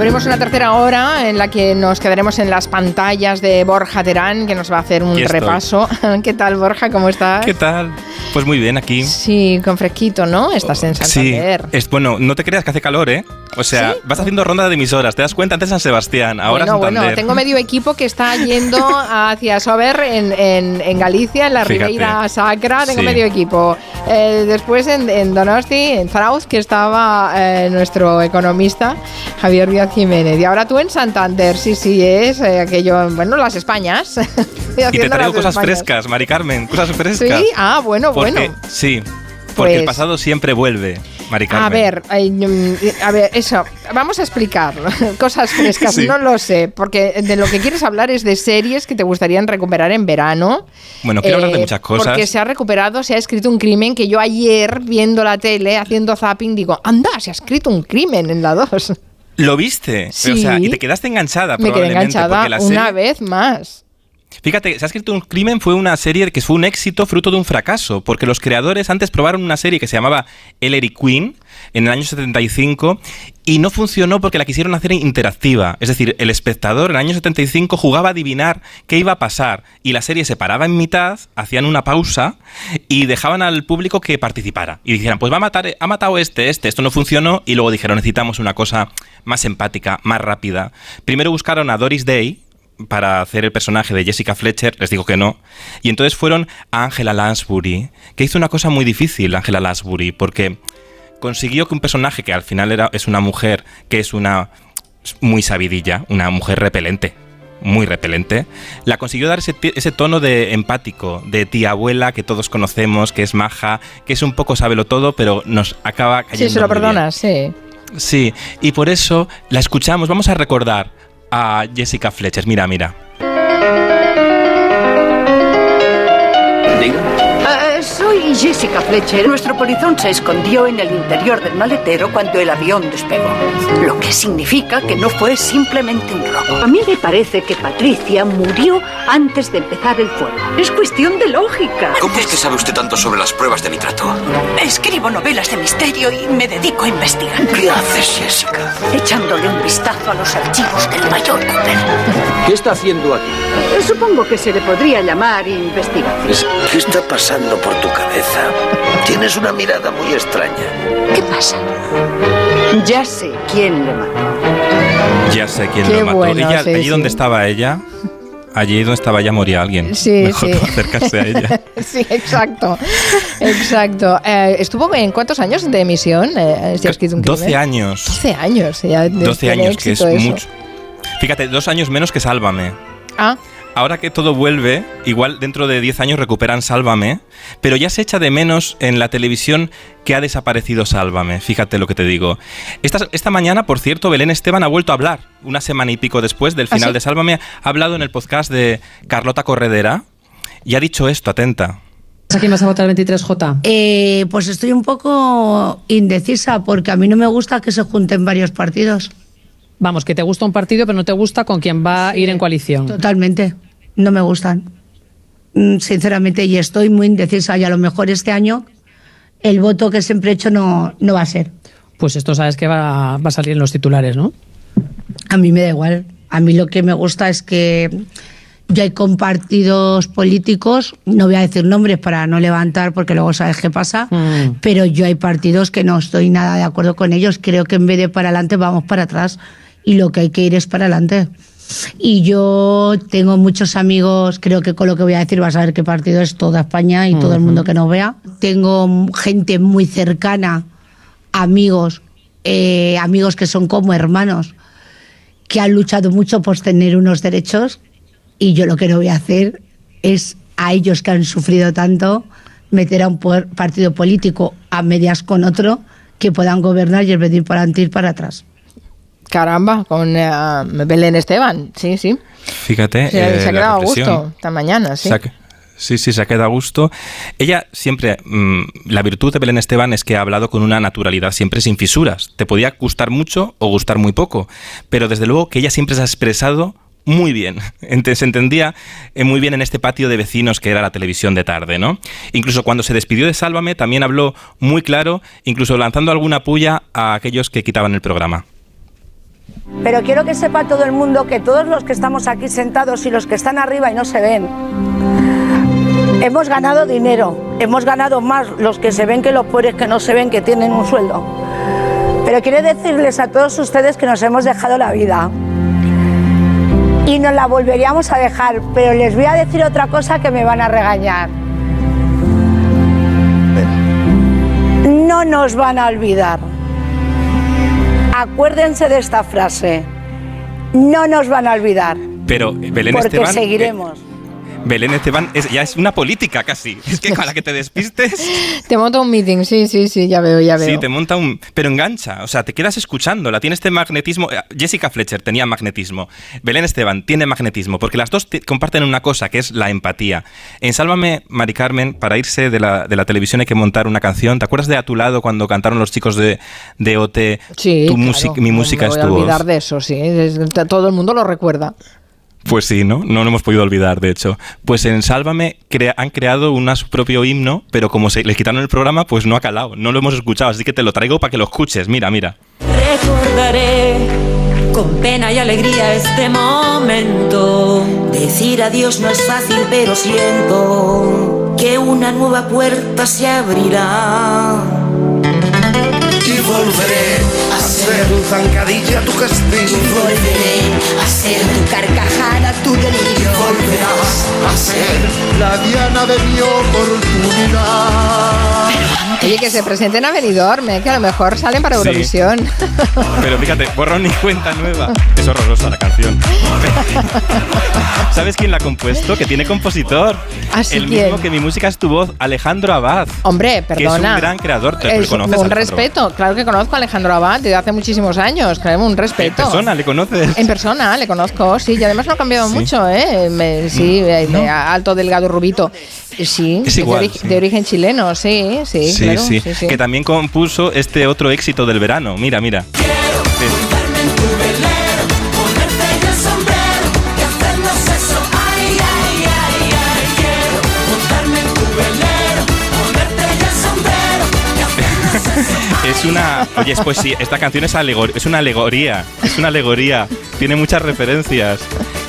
Abrimos una tercera hora en la que nos quedaremos en las pantallas de Borja Terán, que nos va a hacer un repaso. ¿Qué tal, Borja? ¿Cómo estás? ¿Qué tal? Pues muy bien aquí. Sí, con fresquito, ¿no? Estás en Santander. Sí, es, bueno, no te creas que hace calor, ¿eh? O sea, vas haciendo ronda de emisoras, te das cuenta antes San Sebastián, ahora bueno, Bueno, tengo medio equipo que está yendo hacia Sober en, Galicia, en la Ribeira Sacra, tengo medio equipo. Eh, después en, Donosti, en Zarauz, que estaba eh, nuestro economista Javier Díaz Jiménez. Y ahora tú en Santander, sí, sí, es eh, aquello, bueno, las Españas. y te traigo cosas frescas, Mari Carmen, cosas frescas. Sí, ah, bueno, bueno. Sí, porque el pues pasado siempre vuelve. Mari Carmen. A ver, mm, a ver, eso, vamos a explicar cosas frescas, no lo sé, porque de lo que quieres hablar es de series que te gustarían recuperar en verano. Bueno, quiero hablar de eh, muchas cosas. Porque se ha recuperado, se ha escrito un crimen que yo ayer, viendo la tele, haciendo zapping, digo, anda, se ha escrito un crimen en la 2. ¿Lo viste? Sí. O sea, y te quedaste enganchada, Me quedé enganchada una vez más. Fíjate, Se ha escrito un crimen fue una serie que fue un éxito fruto de un fracaso, porque los creadores antes probaron una serie que se llamaba Ellery Queen en el año 75 y no funcionó porque la quisieron hacer interactiva. Es decir, el espectador en el año 75 jugaba a adivinar qué iba a pasar y la serie se paraba en mitad, hacían una pausa y dejaban al público que participara. Y dijeran, pues va a matar, ha matado este, este, esto no funcionó y luego dijeron, necesitamos una cosa más empática, más rápida. Primero buscaron a Doris Day, para hacer el personaje de Jessica Fletcher, les digo que no. Y entonces fueron a Angela Lansbury, que hizo una cosa muy difícil, Angela Lansbury, porque consiguió que un personaje que al final era, es una mujer que es una muy sabidilla, una mujer repelente, muy repelente, la consiguió dar ese, ese, tono de empático, de tía abuela que todos conocemos, que es maja, que es un poco sábelo todo, pero nos acaba cayendo. Sí, se lo perdonas, sí. Sí, y por eso la escuchamos, vamos a recordar a Jessica Fletcher. Mira, mira. Soy Jessica Fletcher. Nuestro polizón se escondió en el interior del maletero cuando el avión despegó. Lo que significa que no fue simplemente un robo. A mí me parece que Patricia murió antes de empezar el fuego. Es cuestión de lógica. ¿Cómo es que sabe usted tanto sobre las pruebas de nitrato? Escribo novelas de misterio y me dedico a investigar. ¿Qué haces, Jessica? Echándole un vistazo a los archivos del mayor. ¿Qué está haciendo aquí? Supongo que se le podría llamar investigación. ¿Qué está pasando por tu cabeza. Tienes una mirada muy extraña. ¿Qué pasa? Ya sé quién le mató. Ya sé quién le mató. allí donde estaba ella, allí donde estaba ella moría alguien. Sí, Mejor acercarse a ella. sí, exacto. Exacto. Eh, ¿Estuvo en cuántos años de emisión? Eh, 12 años. 12 años. Ya 12 años, que es mucho. Fíjate, dos años menos que Sálvame. Ah ahora que todo vuelve, igual dentro de 10 años recuperan Sálvame, pero ya se echa de menos en la televisión que ha desaparecido Sálvame, fíjate lo que te digo. Esta, esta mañana, por cierto, Belén Esteban ha vuelto a hablar, una semana y pico después del ¿Ah, final de Sálvame, ha hablado en el podcast de Carlota Corredera y ha dicho esto, atenta. ¿A quién vas a votar el 23J? Eh, pues estoy un poco indecisa porque a mí no me gusta que se junten varios partidos. Vamos, que te gusta un partido, pero no te gusta con quien va a ir en coalición. Totalmente. No me gustan. Mm, sinceramente, y estoy muy indecisa. Y a lo mejor este año el voto que siempre he hecho no, no va a ser. Pues esto sabes que va, va a salir en los titulares, ¿no? A mí me da igual. A mí lo que me gusta es que ya hay compartidos políticos, no voy a decir nombres para no levantar porque luego sabes qué pasa, mm. pero yo hay partidos que no estoy nada de acuerdo con ellos. Creo que en vez de para adelante vamos para atrás y lo que hay que ir es para adelante. Y yo tengo muchos amigos, creo que con lo que voy a decir vas a ver qué partido es toda España y todo el mundo que nos vea. Tengo gente muy cercana, amigos, eh, amigos que son como hermanos, que han luchado mucho por tener unos derechos y yo lo que no voy a hacer es a ellos que han sufrido tanto meter a un partido político a medias con otro que puedan gobernar y el venir para adelante ir para atrás. Caramba, con uh, Belén Esteban, sí, sí. Fíjate. Se, eh, ha quedado a gusto esta mañana, sí. Sí, sí, se ha quedado a gusto. Ella siempre, mm, la virtud de Belén Esteban es que ha hablado con una naturalidad siempre sin fisuras. Te podía gustar mucho o gustar muy poco, pero desde luego que ella siempre se ha expresado muy bien. Se entendía eh, muy bien en este patio de vecinos que era la televisión de tarde, ¿no? Incluso cuando se despidió de Sálvame también habló muy claro, incluso lanzando alguna puya a aquellos que quitaban el programa. Pero quiero que sepa todo el mundo que todos los que estamos aquí sentados y los que están arriba y no se ven, hemos ganado dinero, hemos ganado más los que se ven que los pobres que no se ven que tienen un sueldo. Pero quiero decirles a todos ustedes que nos hemos dejado la vida y nos la volveríamos a dejar, pero les voy a decir otra cosa que me van a regañar. No nos van a olvidar. Acuérdense de esta frase. No nos van a olvidar. Pero Belén porque Esteban, eh, seguiremos. Belén Esteban es, ya es una política casi. Es que para que te despistes. Te monta un meeting, sí, sí, sí, ya veo, ya veo. Sí, te monta un. Pero engancha, o sea, te quedas escuchándola. Tiene este magnetismo. eh, Jessica Fletcher tenía magnetismo. Belén Esteban tiene magnetismo, porque las dos te- comparten una cosa que es la empatía. En Sálvame, Mari Carmen, para irse de la, de la televisión hay que montar una canción. ¿Te acuerdas de A tu lado cuando cantaron los chicos de, de OT? Sí, tu claro, música, mi no música es voy a voz? olvidar de eso, sí. todo el mundo lo recuerda. Pues sí, ¿no? No lo hemos podido olvidar, de hecho. Pues en Sálvame crea- han creado una, su propio himno, pero como se les quitaron el programa, pues no ha calado. No lo hemos escuchado, así que te lo traigo para que lo escuches. Mira, mira. Recordaré con pena y alegría este momento. Decir adiós no es fácil, pero siento que una nueva puerta se abrirá. Y volveré ser tu zancadilla, tu castigo. Volveré a ser tu carcajada, tu delirio. Volverás a ser la diana de mi oportunidad. Que se presenten a Benidorm, ¿eh? que a lo mejor salen para Sí. Eurovisión. Pero fíjate, borrón y cuenta nueva. Es horrorosa la canción. ¿Sabes quién la ha compuesto? Que tiene compositor. ¿Ah, sí? El ¿Quién? mismo que mi música es tu voz, Alejandro Abad. Hombre, Que es un perdona. gran creador. ¿Te Es conoces, un Alejandro? respeto. Claro que conozco a Alejandro Abad desde hace muchísimos años. Claro, un En respeto. persona, ¿le conoces? En persona, le conozco, sí, y además no ha cambiado Sí. mucho, ¿eh? Me- sí, eh, No. de alto, delgado, rubito. Sí, Es de igual, ori- sí. de origen chileno, sí, sí, Sí, claro, sí, sí, sí. Que también compuso este otro éxito del verano. Mira, mira. Es una. Oye, pues sí, esta canción es, alegor- es una alegoría. Es una alegoría. Tiene muchas referencias.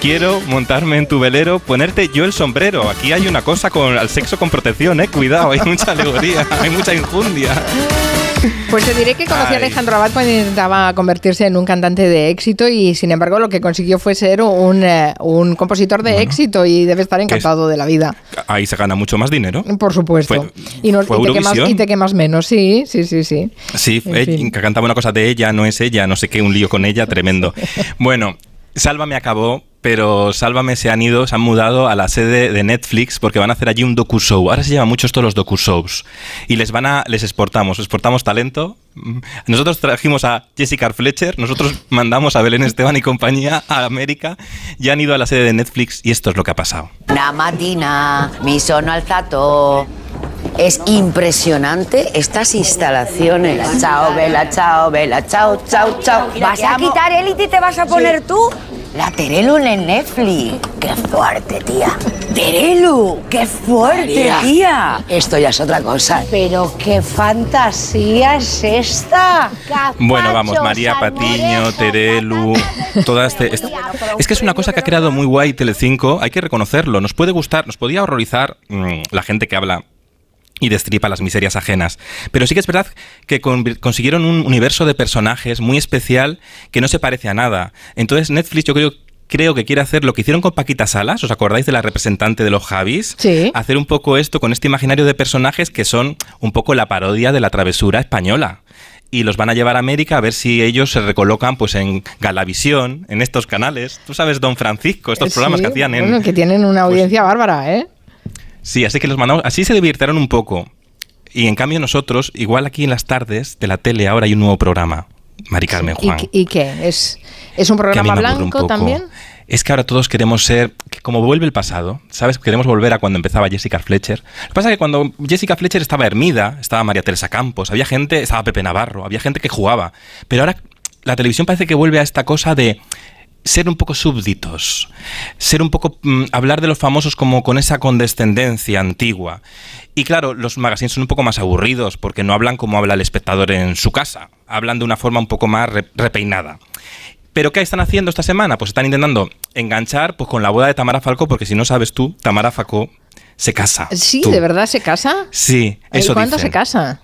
Quiero montarme en tu velero, ponerte yo el sombrero. Aquí hay una cosa con al sexo con protección, eh. Cuidado, hay mucha alegoría, hay mucha injundia. Pues te diré que conocí a. Alejandro Abad cuando intentaba convertirse en un cantante de éxito y sin embargo lo que consiguió fue ser un, eh, un compositor de éxito y debe estar encantado de la vida. Ahí se gana mucho más dinero. Por supuesto. Fue- y, no- fue y te quemas, y te quemas menos, sí, sí, sí, sí. Sí, eh, cantaba una cosa de ella, no es ella, no sé qué, un lío con ella, tremendo. Bueno, Sálvame acabó, pero Sálvame se han ido, se han mudado a la sede de Netflix porque van a hacer allí un docu-show. Ahora se llaman mucho esto los docu-shows. Y les van a, les exportamos, exportamos talento. Nosotros trajimos a Jessica Fletcher, nosotros mandamos a Belén Esteban y compañía a América y han ido a la sede de Netflix y esto es lo que ha pasado. Una mattina mi sono. Es impresionante estas instalaciones. Chao, Vela, chao, Vela, chao, chao, chao. ¿Vas a quitar élite y te vas a poner tú? La Terelu en Netflix. ¡Qué fuerte, tía! ¡Terelu! ¡Qué fuerte, tía! Esto ya es otra cosa. Pero qué fantasía es esta. Bueno, vamos, María Patiño, Terelu, toda este, este- Es que es una cosa que ha creado muy guay Telecinco, hay que reconocerlo. Nos puede gustar, nos podía horrorizar mm, la gente que habla y destripa las miserias ajenas. Pero sí que es verdad que con- consiguieron un universo de personajes muy especial que no se parece a nada. Entonces Netflix yo creo creo que quiere hacer lo que hicieron con Paquita Salas, ¿os acordáis de la representante de los Javis? Sí. Hacer un poco esto con este imaginario de personajes que son un poco la parodia de la travesura española. Y los van a llevar a América a ver si ellos se recolocan pues en Galavisión, en estos canales. Tú sabes, Don Francisco, estos Eh, programas que hacían en... Bueno, que tienen una audiencia bárbara, ¿eh? Sí, así que los mandamos, así se divirtieron un poco. Y en cambio nosotros, igual aquí en las tardes de la tele, ahora hay un nuevo programa. Mari Carmen ¿Y, Juan. y qué? ¿Es, ¿Es un programa un blanco también? Es que ahora todos queremos ser, que como vuelve el pasado, ¿sabes? Queremos volver a cuando empezaba Jessica Fletcher. Lo que pasa es que cuando Jessica Fletcher estaba Hermida, estaba María Teresa Campos, había gente, estaba Pepe Navarro, había gente que jugaba. Pero ahora la televisión parece que vuelve a esta cosa de ser un poco súbditos, ser un poco mm, hablar de los famosos como con esa condescendencia antigua. Y claro, los magazines son un poco más aburridos porque no hablan como habla el espectador en su casa, hablan de una forma un poco más re- repeinada. ¿Pero qué están haciendo esta semana? Pues están intentando enganchar pues, con la boda de Tamara Falcó, porque si no sabes tú, Tamara Falcó se casa. Sí, Tú. ¿de verdad se casa? Sí, eso ¿Y cuándo dicen. se casa?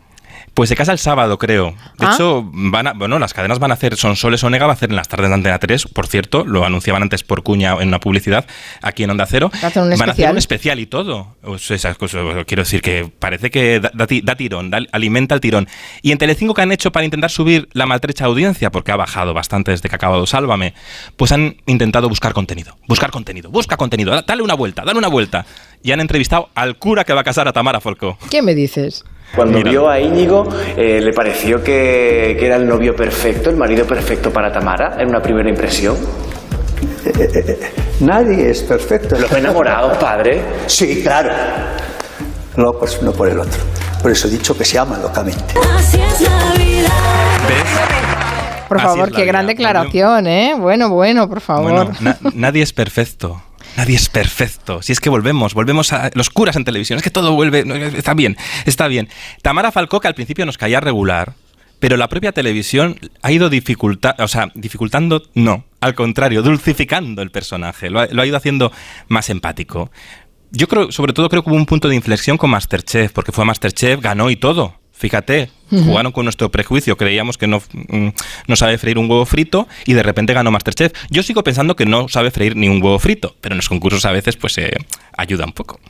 Pues se casa el sábado, creo. De Ah. hecho, van a, bueno, las cadenas van a hacer, Son Soles Onega va a hacer en las tardes de Antena 3, por cierto, lo anunciaban antes por cuña en una publicidad aquí en Onda Cero. Un van a hacer especial. un especial y todo. O sea, esas cosas, quiero decir que parece que da, da da tirón, da- alimenta el tirón. Y en Telecinco, ¿qué han hecho para intentar subir la maltrecha audiencia? Porque ha bajado bastante desde que ha acabado Sálvame. Pues han intentado buscar contenido. Buscar contenido. Busca contenido. Da- Dale una vuelta, dale una vuelta. Y han entrevistado al cura que va a casar a Tamara Folco. ¿Qué me dices? Cuando Mira. vio a Íñigo, eh, ¿le pareció que, que era el novio perfecto, el marido perfecto para Tamara, en una primera impresión? Nadie es perfecto. ¿Los enamorados, padre? Sí, claro. No, pues no por el otro. Por eso he dicho que se aman locamente. Así es la vida. Por Así favor, qué vida. gran declaración, ¿eh? Bueno, bueno, por favor. Bueno, na- nadie es perfecto. Nadie es perfecto. Si es que volvemos, volvemos a los curas en televisión. Es que todo vuelve. Está bien, está bien. Tamara Falcó, que al principio nos caía regular, pero la propia televisión ha ido dificulta, o sea, dificultando, no, al contrario, dulcificando el personaje. Lo ha, lo ha ido haciendo más empático. Yo creo, sobre todo, creo que hubo un punto de inflexión con Masterchef, porque fue Masterchef, ganó y todo. Fíjate, jugaron con nuestro prejuicio, creíamos que no, mm, no sabe freír un huevo frito y de repente ganó Masterchef. Yo sigo pensando que no sabe freír ni un huevo frito, pero en los concursos a veces pues eh, ayuda un poco.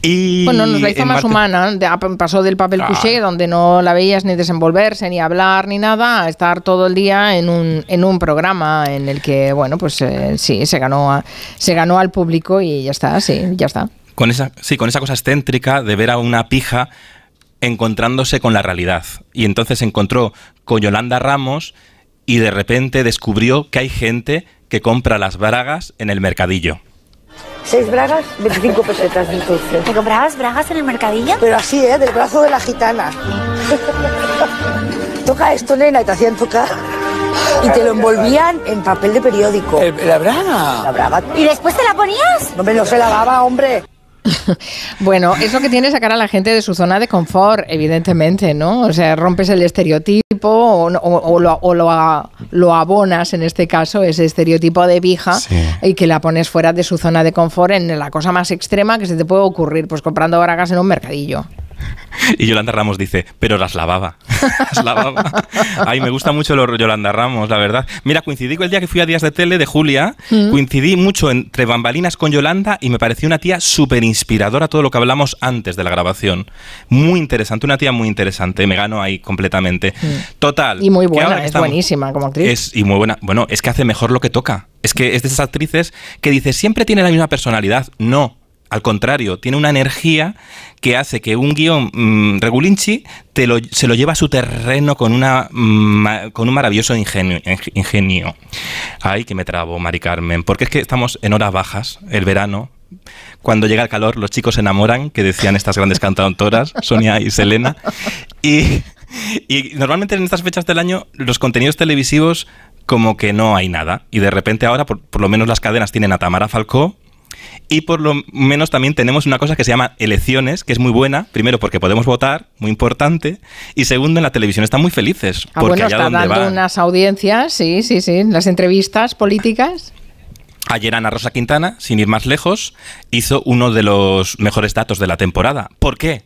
Y Bueno, nos la hizo más humana. Pasó del papel Ah. couché, donde no la veías ni desenvolverse, ni hablar, ni nada, a estar todo el día en un, en un programa en el que, bueno, pues eh, sí, se ganó, a- se ganó al público y ya está, sí, ya está. Con esa, sí, con esa cosa excéntrica de ver a una pija encontrándose con la realidad. Y entonces se encontró con Yolanda Ramos y de repente descubrió que hay gente que compra las bragas en el mercadillo. Seis bragas, 25 pesetas entonces. ¿Te comprabas bragas en el mercadillo? Pero así, ¿eh? Del brazo de la gitana. Toca esto, nena, y te hacían tocar. Y te lo envolvían en papel de periódico. ¿La braga? La braga. ¿Y después te la ponías? No me lo se lavaba, hombre. Bueno, es lo que tiene sacar a la gente de su zona de confort, evidentemente, ¿no? O sea, rompes el estereotipo o, o- o lo, o lo abonas, en este caso, ese estereotipo de vieja y que la pones fuera de su zona de confort en la cosa más extrema que se te puede ocurrir, pues comprando bragas en un mercadillo. Y Yolanda Ramos dice, pero las lavaba. las lavaba. Ay, me gusta mucho lo Yolanda Ramos, la verdad. Mira, coincidí con el día que fui a Días de Tele de Julia, Mm. coincidí mucho entre bambalinas con Yolanda y me pareció una tía súper inspiradora todo lo que hablamos antes de la grabación. Muy interesante, una tía muy interesante, me gano ahí completamente. Total. Mm. Y muy buena, que es estamos- buenísima como actriz. Es, y muy buena. Bueno, es que hace mejor lo que toca. Es que es de esas actrices que dice siempre tiene la misma personalidad. No. Al contrario, tiene una energía que hace que un guion mm, regulinchi te lo, se lo lleva a su terreno con, una, mm, con un maravilloso ingenio, ing- ingenio. Ay, que me trabo, Mari Carmen. Porque es que estamos en horas bajas, el verano. Cuando llega el calor, los chicos se enamoran, que decían estas grandes cantautoras, Sonia y Selena. Y, y normalmente en estas fechas del año los contenidos televisivos como que no hay nada. Y de repente ahora, por, por lo menos las cadenas tienen a Tamara Falcó. Y por lo menos también tenemos una cosa que se llama elecciones, que es muy buena. Primero porque podemos votar, muy importante. Y segundo, en la televisión están muy felices. Ah, porque bueno, allá está donde dando van. unas audiencias, sí, sí, sí, las entrevistas políticas. Ayer Ana Rosa Quintana, sin ir más lejos, hizo uno de los mejores datos de la temporada. ¿Por qué?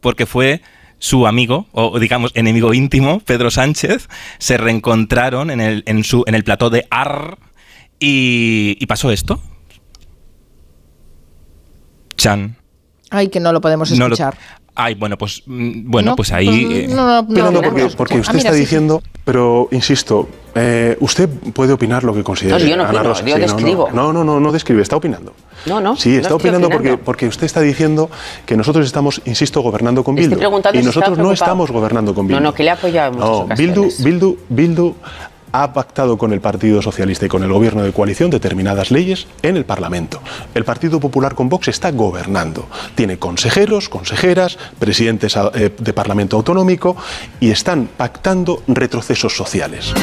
Porque fue su amigo, o digamos enemigo íntimo, Pedro Sánchez, se reencontraron en el, en su, en el plató de AR y, y pasó esto. Chan. Ay, que no lo podemos No lo- escuchar. Ay, bueno, pues mm, bueno, No, pues ahí. pues, eh, no, no, Pero no, porque, Ah, usted mira, está sí, sí. diciendo, pero insisto, eh, usted puede opinar lo que considere. No, yo no Ana opino, Rosa. yo Sí, no, describo. No, no, no, no describe, está opinando. No, no. Sí, está estoy opinando porque, opinando. porque usted está diciendo que nosotros estamos, insisto, gobernando con Estoy Bildu. preguntando y si está nosotros no estamos gobernando con Bildu. No, no, que le apoya en muchas No, Bildu. Bildu, Bildu ha pactado con el Partido Socialista y con el Gobierno de coalición determinadas leyes en el Parlamento. El Partido Popular con Vox está gobernando. Tiene consejeros, consejeras, presidentes eh, de Parlamento Autonómico y están pactando retrocesos sociales.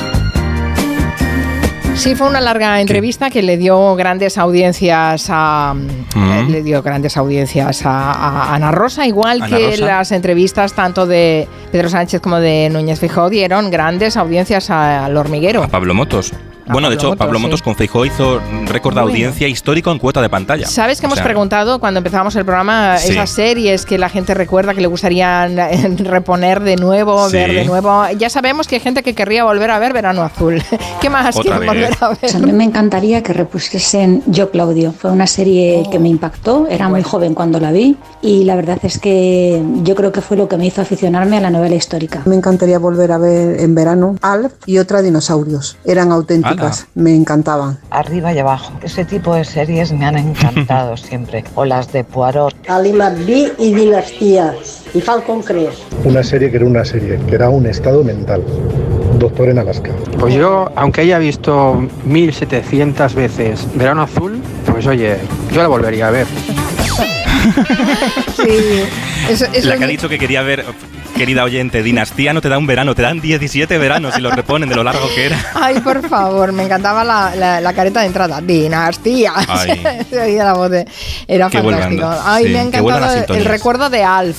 Sí, fue una larga entrevista que le dio grandes audiencias a Mm. eh, le dio grandes audiencias a, a Ana Rosa, igual Ana que Rosa. las entrevistas tanto de Pedro Sánchez como de Núñez Feijóo dieron grandes audiencias al hormiguero. a Pablo Motos. Bueno, de hecho, Pablo Motos con Feijó hizo récord de audiencia histórico en cuota de pantalla. ¿Sabes que O hemos sea, preguntado cuando empezábamos el programa Sí. esas series que la gente recuerda que le gustarían eh, reponer de nuevo, Sí. ver de nuevo? Ya sabemos que hay gente que querría volver a ver Verano Azul. ¿Qué más Otra quieren volver a ver? Pues a mí me encantaría que repusiesen Yo Claudio. Fue una serie que me impactó, era muy joven cuando la vi y la verdad es que yo creo que fue lo que me hizo aficionarme a la novela histórica. Me encantaría volver a ver en verano Alf y otra dinosaurios. Eran me encantaban. Arriba y abajo. Ese tipo de series me han encantado siempre. O las de Poirot. Ali McBee y Dinastía. Y Falcon Crest. Una serie que era una serie, que era un estado mental. Doctor en Alaska. Pues yo, aunque haya visto 1700 veces Verano Azul, pues oye, yo la volvería a ver. Sí, eso, eso la es que ha dicho que quería ver, querida oyente, Dinastía no te da un verano, te dan 17 veranos y los reponen de lo largo que era. Ay, por favor, me encantaba la, la- la careta de entrada. Dinastía. Se oía la voz de- Era vuelvan, fantástico. Ay, sí, me ha encantado el, recuerdo de Alf.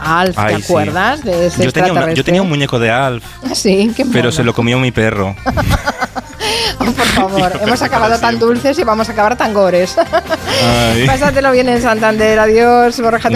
Alf, Ay, ¿te sí. acuerdas de ese Yo tenía, una- yo extraterrestre? tenía un muñeco de Alf, Sí, qué pero se lo comió mi perro. Por favor, hemos acabado tan dulces y vamos a acabar tan gores. Pásatelo bien en Santander. Adiós, Borja.